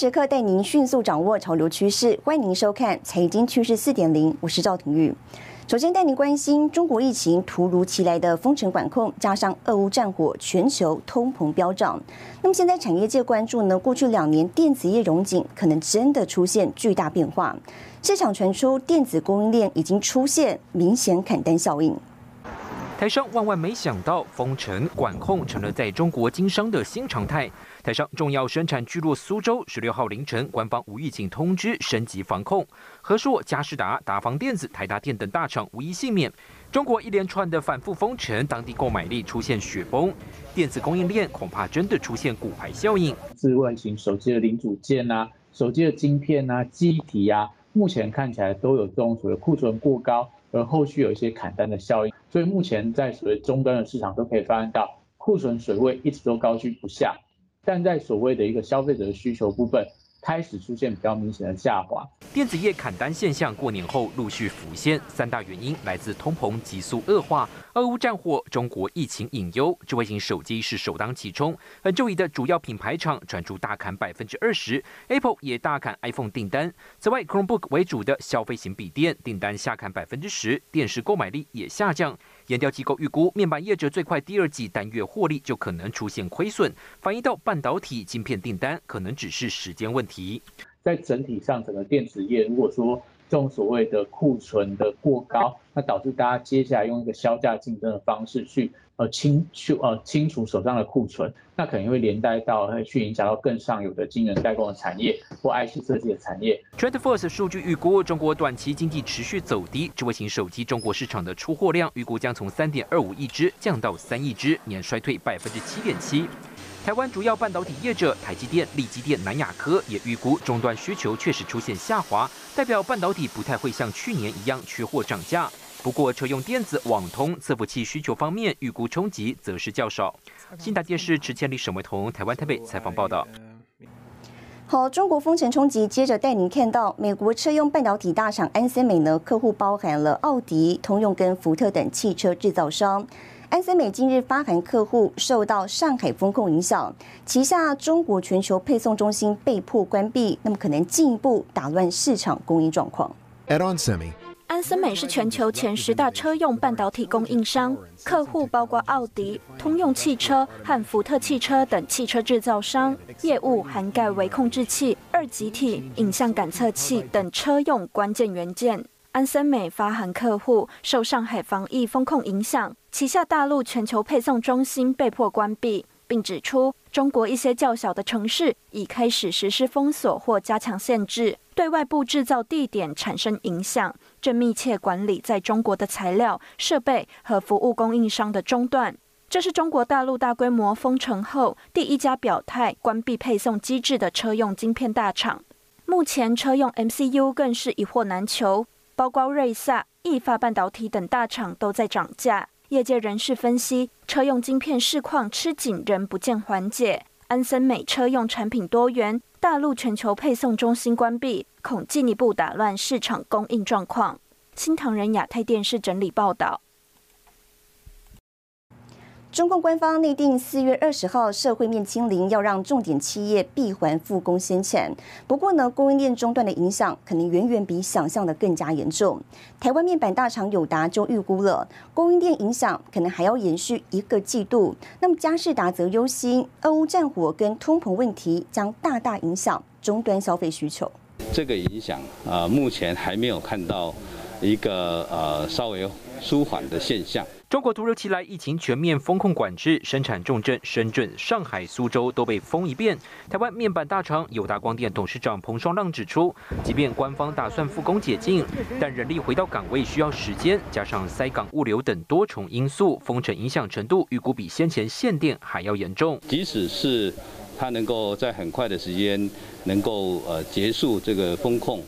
时刻带您迅速掌握潮流趋势，欢迎您收看《财经趋势四点零》，我是赵廷玉。首先带您关心中国疫情突如其来的封城管控，加上俄乌战火，全球通膨飙涨。那么现在产业界关注呢？过去两年电子业融景可能真的出现巨大变化，市场传出电子供应链已经出现明显砍单效应。台商万万没想到，封城管控成了在中国经商的新常态。台商重要生产聚落苏州，十六号凌晨，官方无预警通知升级防控，和硕、嘉士达、达方电子、台达电等大厂无一幸免。中国一连串的反复封城，当地购买力出现雪崩，电子供应链恐怕真的出现骨牌效应。智慧型手机的零组件啊，手机的晶片啊，记忆体啊，目前看起来都有这种所谓库存过高。而后续有一些砍单的效应，所以目前在所谓终端的市场都可以发现到库存水位一直都高居不下，但在所谓的一个消费者的需求部分。开始出现比较明显的下滑，电子业砍单现象过年后陆续浮现，三大原因来自通膨急速恶化、俄乌战火、中国疫情隐忧。智慧型手机是首当其冲，本周一的主要品牌厂传出大砍百分之二十，Apple 也大砍 iPhone 订单。此外，Chromebook 为主的消费型笔电订单下砍百分之十，电视购买力也下降。研调机构预估，面板业者最快第二季单月获利就可能出现亏损，反映到半导体晶片订单可能只是时间问题。在整体上，整个电子业如果说这种所谓的库存的过高，那导致大家接下来用一个销价竞争的方式去。呃，清去呃清除手上的库存，那可能会连带到会去影响到更上游的晶圆代工的产业或 IC 设计的产业。TrendForce 数据预估，中国短期经济持续走低，智慧型手机中国市场的出货量预估将从三点二五亿只降到三亿只，年衰退百分之七点七。台湾主要半导体业者台积电、力积电、南亚科也预估终端需求确实出现下滑，代表半导体不太会像去年一样缺货涨价。不过，车用电子、网通、伺服器需求方面，预估冲击则是较少。新达电视池千里、沈维彤，台湾台北采访报道。好，中国封城冲击，接着带您看到美国车用半导体大厂安森美呢，客户包含了奥迪、通用跟福特等汽车制造商。安森美近日发函客户，受到上海风控影响，旗下中国全球配送中心被迫关闭，那么可能进一步打乱市场供应状况。At On Semi。安森美是全球前十大车用半导体供应商，客户包括奥迪、通用汽车和福特汽车等汽车制造商，业务涵盖微控制器、二极体、影像感测器等车用关键元件。安森美发函客户，受上海防疫风控影响，旗下大陆全球配送中心被迫关闭，并指出中国一些较小的城市已开始实施封锁或加强限制。对外部制造地点产生影响，正密切管理在中国的材料、设备和服务供应商的中断。这是中国大陆大规模封城后第一家表态关闭配送机制的车用晶片大厂。目前车用 MCU 更是一货难求，包括瑞萨、易发半导体等大厂都在涨价。业界人士分析，车用晶片市况吃紧仍不见缓解。安森美车用产品多元。大陆全球配送中心关闭，恐进一步打乱市场供应状况。新唐人亚太电视整理报道。中共官方内定四月二十号社会面清零，要让重点企业闭环复工先产。不过呢，供应链中断的影响可能远远比想象的更加严重。台湾面板大厂友达就预估了，供应链影响可能还要延续一个季度。那么嘉士达则忧心，俄乌战火跟通膨问题将大大影响终端消费需求。这个影响啊，目前还没有看到一个呃稍微舒缓的现象。中国突如其来疫情全面封控管制，生产重镇深圳、上海、苏州都被封一遍。台湾面板大厂友达光电董事长彭双浪指出，即便官方打算复工解禁，但人力回到岗位需要时间，加上塞港物流等多重因素，封城影响程度预估比先前限电还要严重。即使是它能够在很快的时间能够呃结束这个封控。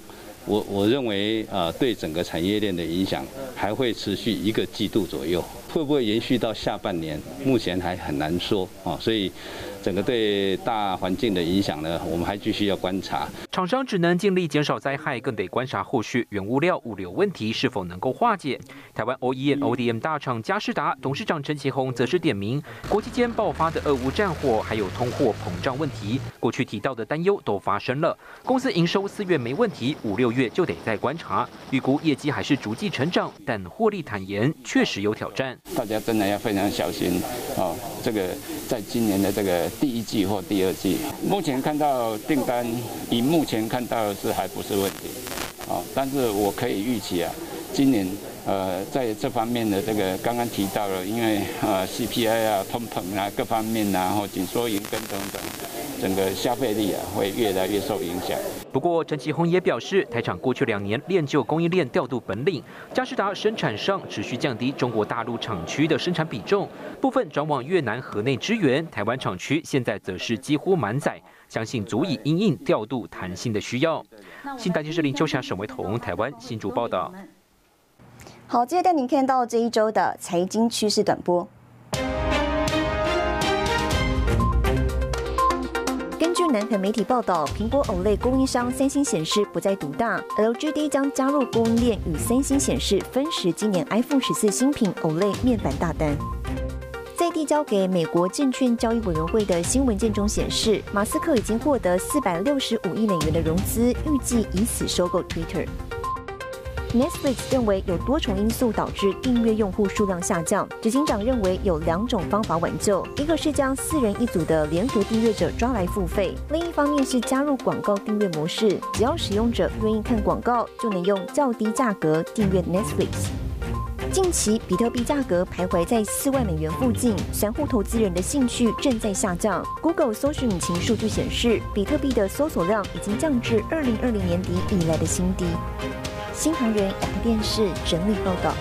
我我认为啊，对整个产业链的影响还会持续一个季度左右，会不会延续到下半年？目前还很难说啊。所以，整个对大环境的影响呢，我们还继续要观察。厂商只能尽力减少灾害，更得观察后续原物料物流问题是否能够化解。台湾 OEM ODM 大厂嘉士达董事长陈其宏则是点名，国际间爆发的俄乌战火，还有通货膨胀问题，过去提到的担忧都发生了。公司营收四月没问题，五六月就得再观察。预估业绩还是逐季成长，但获利坦言确实有挑战。大家真的要非常小心哦，这个在今年的这个第一季或第二季，目前看到订单，以目前看到的是还不是问题，哦，但是我可以预期啊，今年呃在这方面的这个刚刚提到了，因为呃 CPI 啊、通膨啊各方面啊，然后紧缩、银根等等，整个消费力啊会越来越受影响。不过，陈其宏也表示，台厂过去两年练就供应链调度本领，嘉士达生产上持续降低中国大陆厂区的生产比重，部分转往越南河内支援，台湾厂区现在则是几乎满载，相信足以因应调度弹性的需要。新台电视林秋霞、沈维彤，台湾新竹报道。好，接着带您看到这一周的财经趋势短波。南韩媒体报道，苹果 OLED 供应商三星显示不再独大，LGD 将加入供应链，与三星显示分食今年 iPhone 十四新品 OLED 面板大单。在递交给美国证券交易委员会的新文件中显示，马斯克已经获得四百六十五亿美元的融资，预计以此收购 Twitter。Netflix 认为有多重因素导致订阅用户数量下降。执行长认为有两种方法挽救：一个是将四人一组的联合订阅者抓来付费；另一方面是加入广告订阅模式，只要使用者愿意看广告，就能用较低价格订阅 Netflix。近期比特币价格徘徊在四万美元附近，散户投资人的兴趣正在下降。Google 搜索引擎数据显示，比特币的搜索量已经降至二零二零年底以来的新低。新唐人亚太电视整理报道：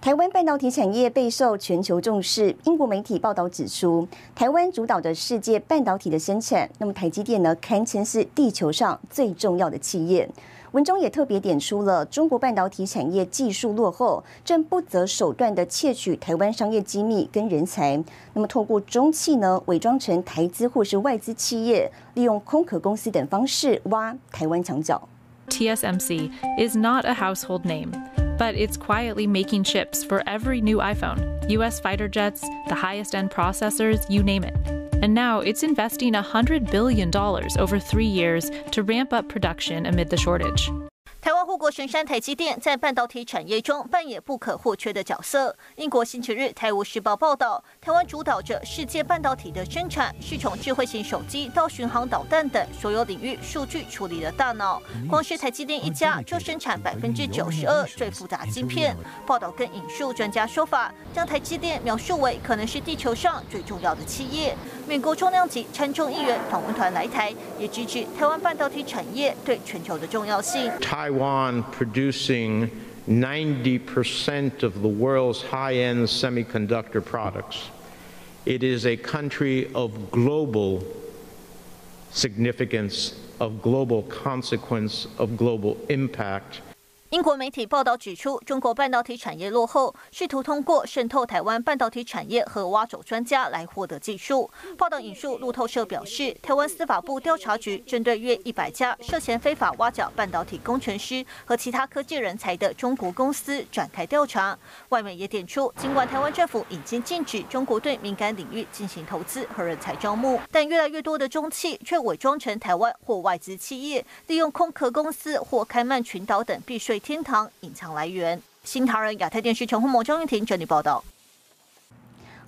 台湾半导体产业备受全球重视。英国媒体报道指出，台湾主导着世界半导体的生产，那么台积电呢，堪称是地球上最重要的企业。文中也特别点出了中国半导体产业技术落后，正不择手段的窃取台湾商业机密跟人才。那么透过中企呢，伪装成台资或是外资企业，利用空壳公司等方式挖台湾墙角。TSMC is not a household name, but it's quietly making chips for every new iPhone, US fighter jets, the highest end processors, you name it. And now it's investing $100 billion over three years to ramp up production amid the shortage. 台湾护国神山台积电在半导体产业中扮演不可或缺的角色。英国星期日《泰晤士报》报道， 台湾主导着世界半导体的生产，是从智慧型手机到巡航导弹等所有领域数据处理的大脑。光是台积电一家就生产百分之九十二最复杂晶片。报道更引述专家说法，将台积电描述为可能是地球上最重要的企业。美国重量级参众议员访问团来台，也支持台湾半导体产业对全球的重要性。Taiwan producing 90% of the world's high-end semiconductor products. It is a country of global significance, of global consequence, of global impact. 英国媒体报道指出，中国半导体产业落后，试图通过渗透台湾半导体产业和挖走专家来获得技术。报道引述路透社表示，台湾司法部调查局针对约一百家涉嫌非法挖角半导体工程师和其他科技人才的中国公司展开调查。外媒也点出，尽管台湾政府已经禁止中国对敏感领域进行投资和人才招募，但越来越多的中企却伪装成台湾或外资企业，利用空壳公司或开曼群岛等避税。天堂隐藏来源。新唐人亚太电视陈宏谋、张玉婷整理报道。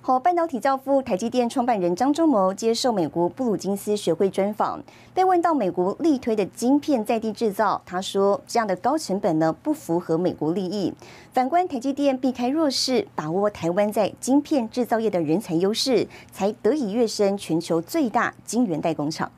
好，半导体教父台积电创办人张忠谋接受美国布鲁金斯学会专访，被问到美国力推的晶片在地制造，他说这样的高成本呢不符合美国利益。反观台积电避开弱势，把握台湾在晶片制造业的人才优势，才得以跃升全球最大晶圆代工厂。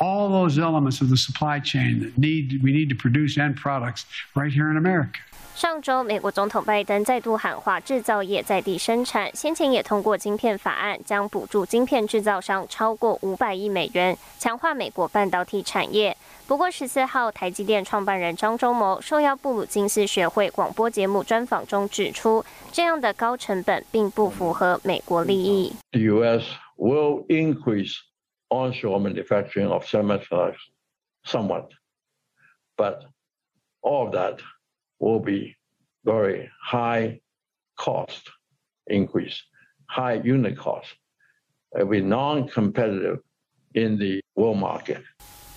All those elements of the supply chain that need we need to produce end products right here in America. 上周，美国总统拜登再度喊话制造业在地生产，先前也通过晶片法案，将补助晶片制造商超过五百亿美元，强化美国半导体产业。不过十四号，台积电创办人张忠谋受邀布鲁金斯学会广播节目专访中指出，这样的高成本并不符合美国利益。The U.S. will increase onshore manufacturing of semiconductors somewhat, but all of that. will be very high cost increase, high unit cost. It will be non-competitive in the world market.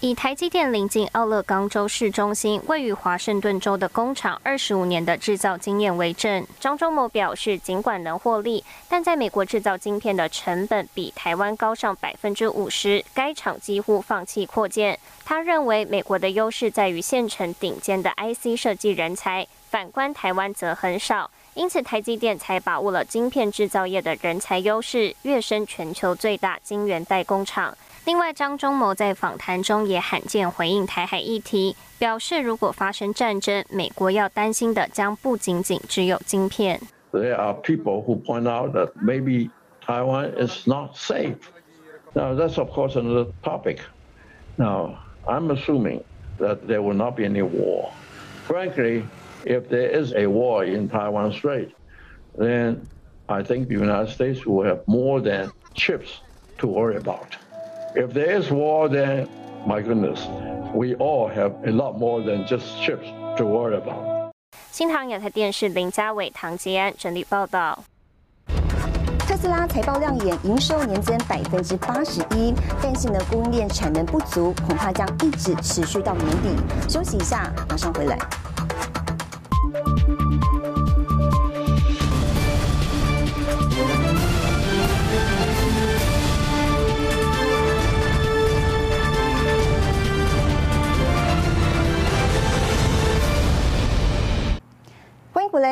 以台积电临近奥勒冈州市中心、位于华盛顿州的工厂二十五年的制造经验为证，张忠谋表示，尽管能获利，但在美国制造晶片的成本比台湾高上百分之五十，该厂几乎放弃扩建。他认为，美国的优势在于现成顶尖的 IC 设计人才，反观台湾则很少，因此台积电才把握了晶片制造业的人才优势，跃升全球最大晶圆代工厂。另外，张忠谋在访谈中也罕见回应台海议题，表示如果发生战争，美国要担心的将不仅仅只有晶片。There are people who point out that maybe Taiwan is not safe. Now, that's of course another topic. Now, I'm assuming that there will not be any war. Frankly, if there is a war in Taiwan Strait, then I think the United States will have more than chips to worry about. If there is war, then my goodness, we all have a lot more than just ships to worry about. 新唐亚太电视林家伟、唐杰安整理报道。特斯拉财报亮眼，营收年增百分之八十一，但是呢，供应链产能不足，恐怕将一直持续到年底。休息一下，马上回来。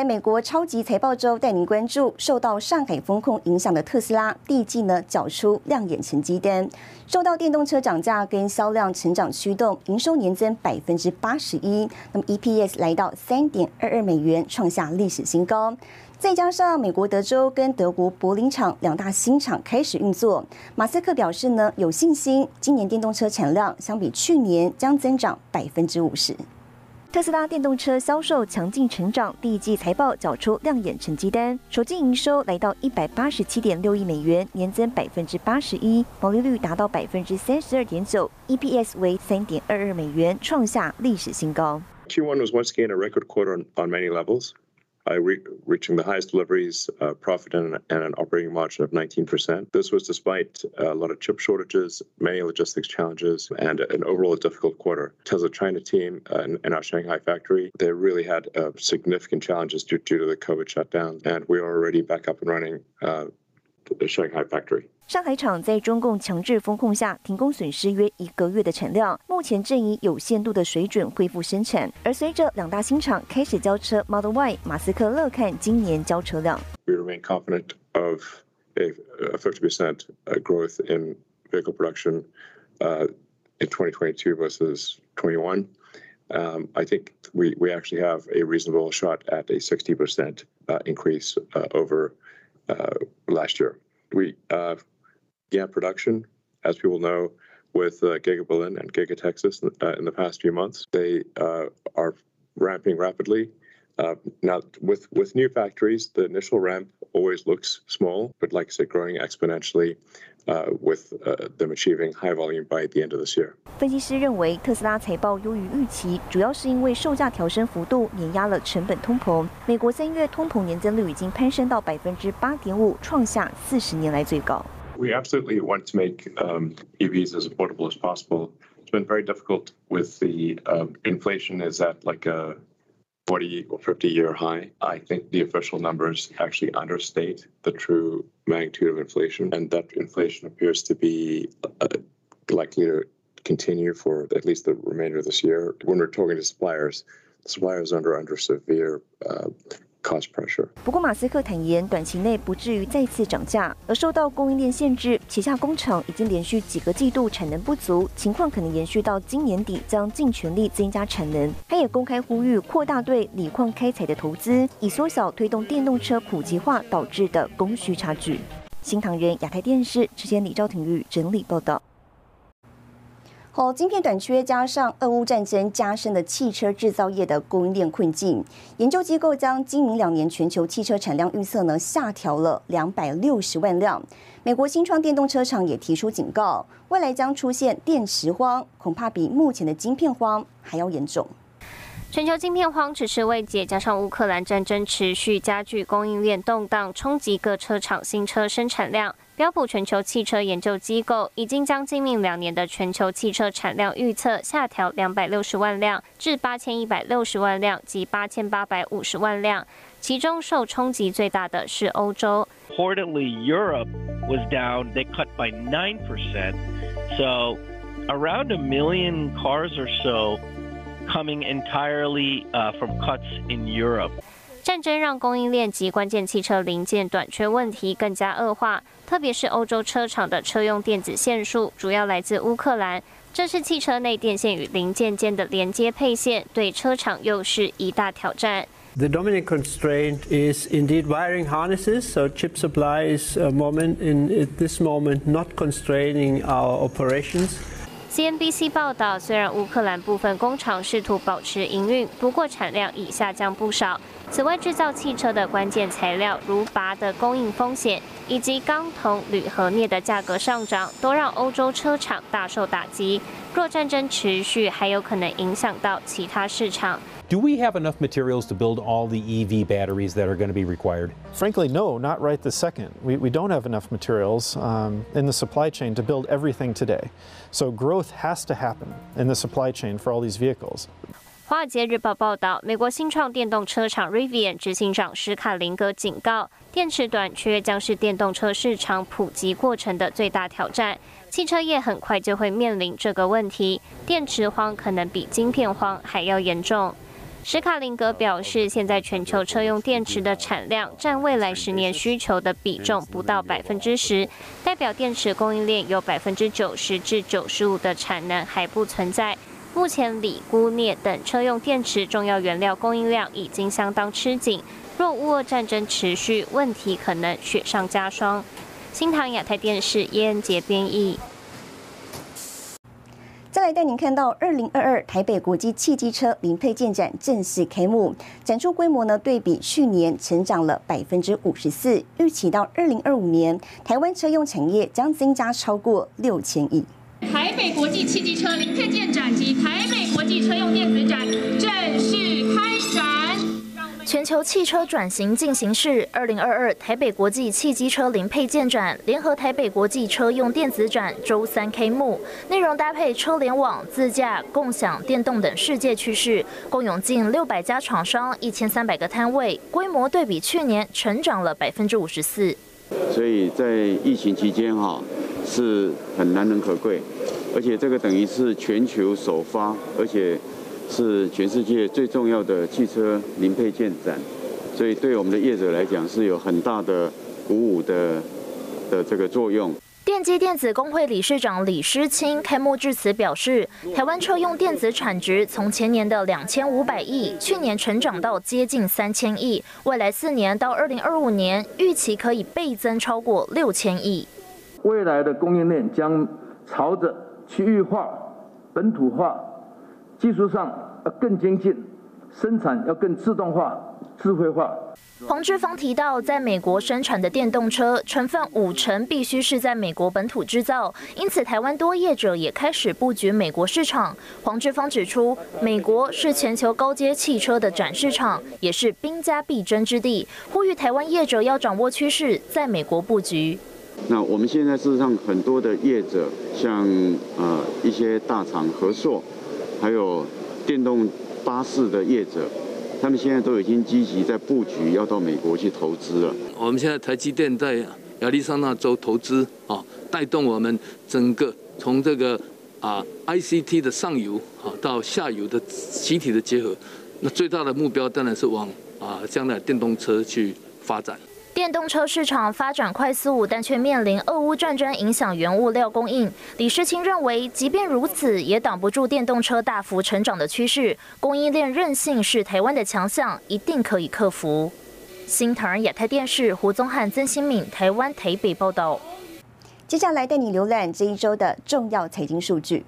在，美国超级财报周带您关注受到上海风控影响的特斯拉，第一季呢缴出亮眼成绩单，受到电动车涨价跟销量成长驱动，营收年增百分之八十一，那么 EPS 来到三点二二美元，创下历史新高。再加上美国德州跟德国柏林厂两大新厂开始运作，马斯克表示呢有信心，今年电动车产量相比去年将增长百分之五十。特斯拉电动车销售强劲成长，第一季财报缴出亮眼成绩单，首季营收来到一百八十七点六亿美元，年增百分之八十一，毛利率达到百分之三十二点九，EPS 为三点二二美元，创下历史新高。Q1 was once again a record quarter on many levels. Re reaching the highest deliveries, uh, profit, and, an operating margin of 19%. This was despite a lot of chip shortages, many logistics challenges, and an overall difficult quarter. Tesla China team uh, in, our Shanghai factory, they really had uh, significant challenges due, to the COVID shutdown, and we are already back up and running uh, the Shanghai factory. 上海厂在中共强制风控下停工，损失约一个月的产量，目前正以有限度的水准恢复生产。而随着两大新厂开始交车 Model Y，马斯克乐看今年交车量。We remain confident of a 50% growth in vehicle production in 2022 versus 21. Um, I think we, we actually have a reasonable shot at a 60% increase over last year. We began production, as people know, with uh, Giga Berlin and Giga Texas uh, in the past few months. They uh, are ramping rapidly. Uh, now, with with new factories, the initial ramp always looks small, but like I said, growing exponentially. Uh, with uh, them achieving high volume by the end of this year. 分析师认为，特斯拉财报优于预期，主要是因为售价调升幅度碾压了成本通膨。美国三月通膨年增率已经攀升到百分之八点五，创下四十年来最高。we absolutely want to make um, EVs as affordable as possible. It's been very difficult with the um, inflation is at like a 40 or 50 year high. I think the official numbers actually understate the true magnitude of inflation, and that inflation appears to be uh, likely to continue for at least the remainder of this year. When we're talking to suppliers, suppliers are under under severe uh, 不过，马斯克坦言，短期内不至于再次涨价。而受到供应链限制，旗下工厂已经连续几个季度产能不足，情况可能延续到今年底，将尽全力增加产能。他也公开呼吁扩大对锂矿开采的投资，以缩小推动电动车普及化导致的供需差距。新唐人亚太电视之前李兆廷玉整理报道。好，晶片短缺加上俄乌战争加深的汽车制造业的供应链困境，研究机构将今明两年全球汽车产量预测呢下调了两百六十万辆。美国新创电动车厂也提出警告，未来将出现电池荒，恐怕比目前的晶片荒还要严重。全球晶片荒只是未解，加上乌克兰战争持续加剧供应链动荡，冲击各车厂新车生产量。标普全球汽车研究机构已经将今明两年的全球汽车产量预测下调两百六十万辆至八千一百六十万辆及八千八百五十万辆，其中受冲击最大的是欧洲。Reportedly, Europe was down. They cut by nine percent, so around a million cars or so. coming entirely from cuts in Europe. 战争让供应链及关键汽车零件短缺问题更加恶化，特别是欧洲车厂的车用电子线束主要来自乌克兰，这是汽车内电线与零件间的连接配线，对车厂又是一大挑战。The dominant constraint is indeed wiring harnesses, so chip supply is a moment in at this moment not constraining our operations. CNBC 报道，虽然乌克兰部分工厂试图保持营运，不过产量已下降不少。此外，制造汽车的关键材料如钯的供应风险，以及钢、铜、铝和镍的价格上涨，都让欧洲车厂大受打击。若战争持续，还有可能影响到其他市场。Do we have enough materials to build all the EV batteries that are going to be required? Frankly, no, not right this second. We, we don't have enough materials um, in the supply chain to build everything today. So growth has to happen in the supply chain for all these vehicles. 华尔街日报报道，美国新创电动车厂 Rivian 执行长史卡林格警告，电池短缺将是电动车市场普及过程的最大挑战。汽车业很快就会面临这个问题，电池荒可能比晶片荒还要严重。 史卡林格表示，现在全球车用电池的产量占未来十年需求的比重不到百分之十，代表电池供应链有百分之九十至九十五的产能还不存在。目前锂、钴、镍等车用电池重要原料供应量已经相当吃紧，若乌俄战争持续，问题可能雪上加霜。新唐亚太电视叶恩杰编译。再来带您看到，二零二二台北国际汽机车零配件展正式开幕，展出规模呢对比去年成长了百分之五十四，预期到二零二五年，台湾车用产业将增加超过六千亿。台北国际汽机车零配件展及台北国际车用电子展正。全球汽车转型进行式，二零二二台北国际汽机车零配件展联合台北国际车用电子展周三开幕，内容搭配车联网、自驾、共享、电动等世界趋势，共有近六百家厂商、一千三百个摊位，规模对比去年成长了百分之五十四。所以在疫情期间哈是很难能可贵，而且这个等于是全球首发，而且。是全世界最重要的汽车零配件展，所以对我们的业者来讲是有很大的鼓舞的的这个作用。电机电子工会理事长李诗清开幕致辞表示，台湾车用电子产值从前年的两千五百亿，去年成长到接近三千亿，未来四年到二零二五年预期可以倍增超过六千亿。未来的供应链将朝着区域化、本土化。技术上要更精进，生产要更自动化、智慧化。黄志芳提到，在美国生产的电动车成分五成必须是在美国本土制造，因此台湾多业者也开始布局美国市场。黄志芳指出，美国是全球高阶汽车的展示场，也是兵家必争之地，呼吁台湾业者要掌握趋势，在美国布局。那我们现在事实上很多的业者，像呃一些大厂合作。还有电动巴士的业者，他们现在都已经积极在布局，要到美国去投资了。我们现在台积电在亚利桑那州投资，啊，带动我们整个从这个啊 ICT 的上游啊到下游的集体的结合。那最大的目标当然是往啊将来电动车去发展。电动车市场发展快速，但却面临俄乌战争影响原物料供应。李世清认为，即便如此，也挡不住电动车大幅成长的趋势。供应链韧性是台湾的强项，一定可以克服。新唐亚太电视胡宗汉、曾新敏，台湾台北报道。接下来带你浏览这一周的重要财经数据。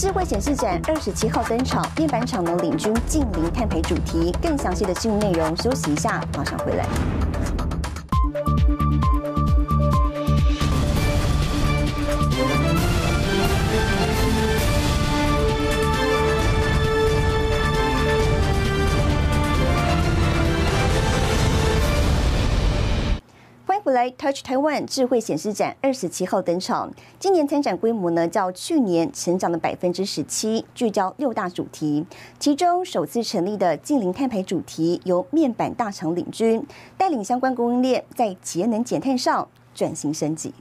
智慧显示展二十七号登场，面板厂能领军近邻碳排主题。更详细的新闻内容，休息一下，马上回来。，Touch Taiwan 智慧显示展二十七号登场。今年参展规模呢，较去年成长了百分之十七，聚焦六大主题。其中首次成立的近零碳排主题，由面板大厂领军，带领相关供应链在节能减碳上转型升级。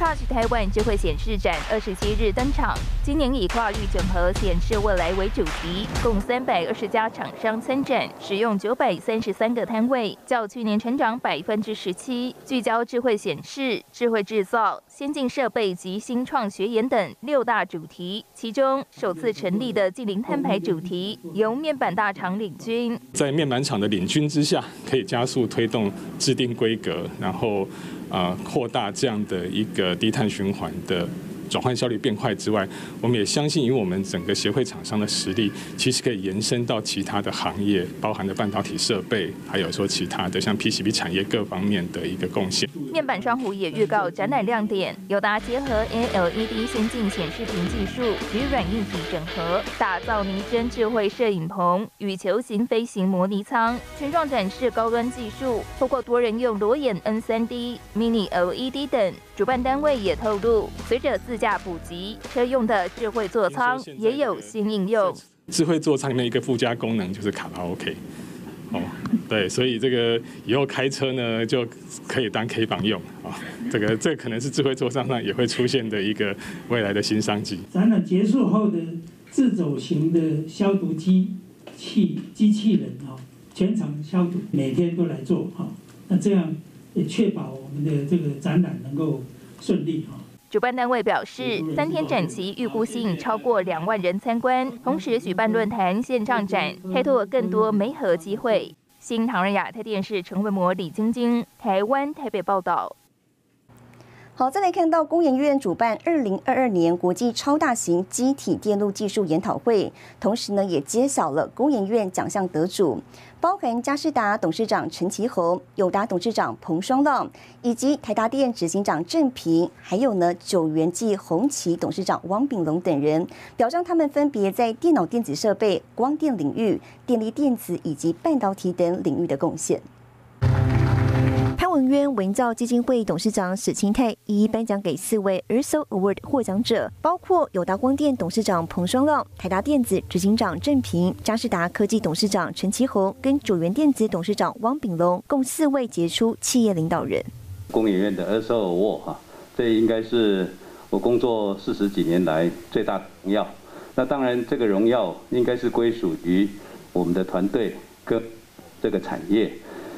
Touch 台湾智慧显示展二十七日登场，今年以跨域整合显示未来为主题，共三百二十家厂商参展，使用九百三十三个摊位，较去年成长百分之十七。聚焦智慧显示、智慧制造、先进设备及新创学研等六大主题，其中首次成立的近零碳排主题由面板大厂领军。在面板厂的领军之下，可以加速推动制定规格，然后。啊，扩大这样的一个低碳循环的转换效率变快之外，我们也相信，以我们整个协会厂商的实力，其实可以延伸到其他的行业，包含的半导体设备，还有说其他的像 PCB 产业各方面的一个贡献。面板商户也预告展览亮点，友达结合 ALED 先进显示屏技术与软硬体整合，打造拟真智慧摄影棚与球形飞行模拟舱，全状展示高端技术，透过多人用裸眼 N3D、Mini LED 等。主办单位也透露，随着自驾普及，车用的智慧座舱也有新应用。智慧座舱的一个附加功能就是卡拉 OK。哦，对，所以这个以后开车呢就可以当 K 房用啊。这个这可能是智慧座舱上也会出现的一个未来的新商机。展览结束后的自走型的消毒机器机器人啊，全场消毒，每天都来做哈。那这样也确保我们的这个展览能够顺利哈。主办单位表示，三天展期预估吸引超过两万人参观，同时举办论坛、线上展，开拓更多媒合机会。新唐人亚太电视陈文模、李晶晶，台湾台北报道。好，再来看到工研院主办二零二二年国际超大型机体电路技术研讨会，同时呢也揭晓了工研院奖项得主，包含嘉士达董事长陈其宏、友达董事长彭双浪，以及台达电执行长郑平，还有呢九元记红旗董事长汪炳龙等人，表彰他们分别在电脑电子设备、光电领域、电力电子以及半导体等领域的贡献。文渊文教基金会董事长史清泰一一颁奖给四位 ERSO Award 获奖者，包括友达光电董事长彭双浪、台达电子执行长郑平、嘉士达科技董事长陈其宏跟九元电子董事长汪炳龙，共四位杰出企业领导人。工研院的 ERSO Award 哈，这应该是我工作四十几年来最大的荣耀。那当然，这个荣耀应该是归属于我们的团队跟这个产业，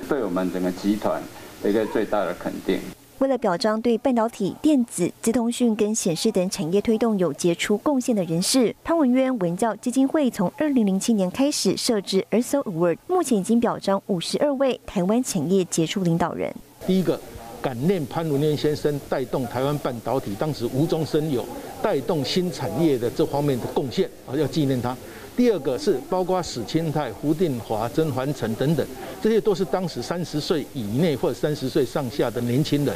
对我们整个集团。一个最大的肯定。为了表彰对半导体、电子、资通讯跟显示等产业推动有杰出贡献的人士，潘文渊文教基金会从二零零七年开始设置 ERSO Award，目前已经表彰五十二位台湾产业杰出领导人。第一个感念潘文渊先生带动台湾半导体，当时无中生有，带动新产业的这方面的贡献啊，要纪念他。第二个是包括史清泰、胡定华、甄嬛成等等，这些都是当时三十岁以内或者三十岁上下的年轻人，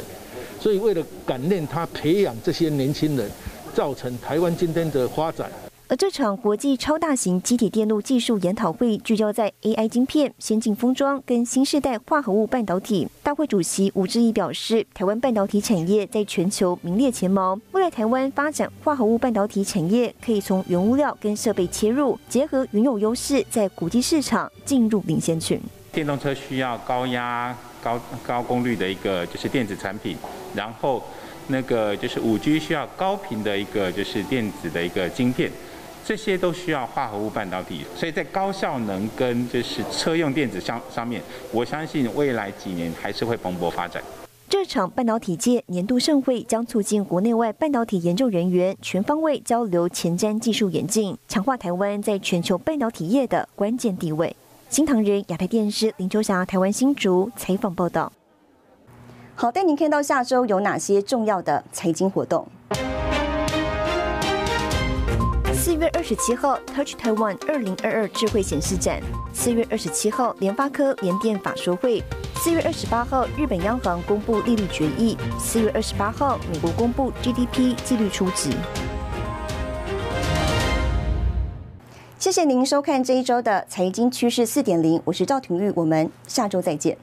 所以为了感念他，培养这些年轻人，造成台湾今天的发展。而这场国际超大型机体电路技术研讨会聚焦在 AI 晶片、先进封装跟新时代化合物半导体。大会主席吴志毅表示，台湾半导体产业在全球名列前茅。未来台湾发展化合物半导体产业，可以从原物料跟设备切入，结合原有优势，在国际市场进入领先群。电动车需要高压、高高功率的一个就是电子产品，然后那个就是五 G 需要高频的一个就是电子的一个晶片。这些都需要化合物半导体，所以在高效能跟就是车用电子上上面，我相信未来几年还是会蓬勃发展。这场半导体界年度盛会将促进国内外半导体研究人员全方位交流前瞻技术演进，强化台湾在全球半导体业的关键地位。新唐人亚太电视林秋霞台湾新竹采访报道。好，带您看到下周有哪些重要的财经活动。月二十七号，Touch Taiwan 二零二二智慧显示展；四月二十七号，联发科联电法说会；四月二十八号，日本央行公布利率决议；四月二十八号，美国公布 GDP 纪律初值。谢谢您收看这一周的财经趋势四点零，我是赵廷玉，我们下周再见。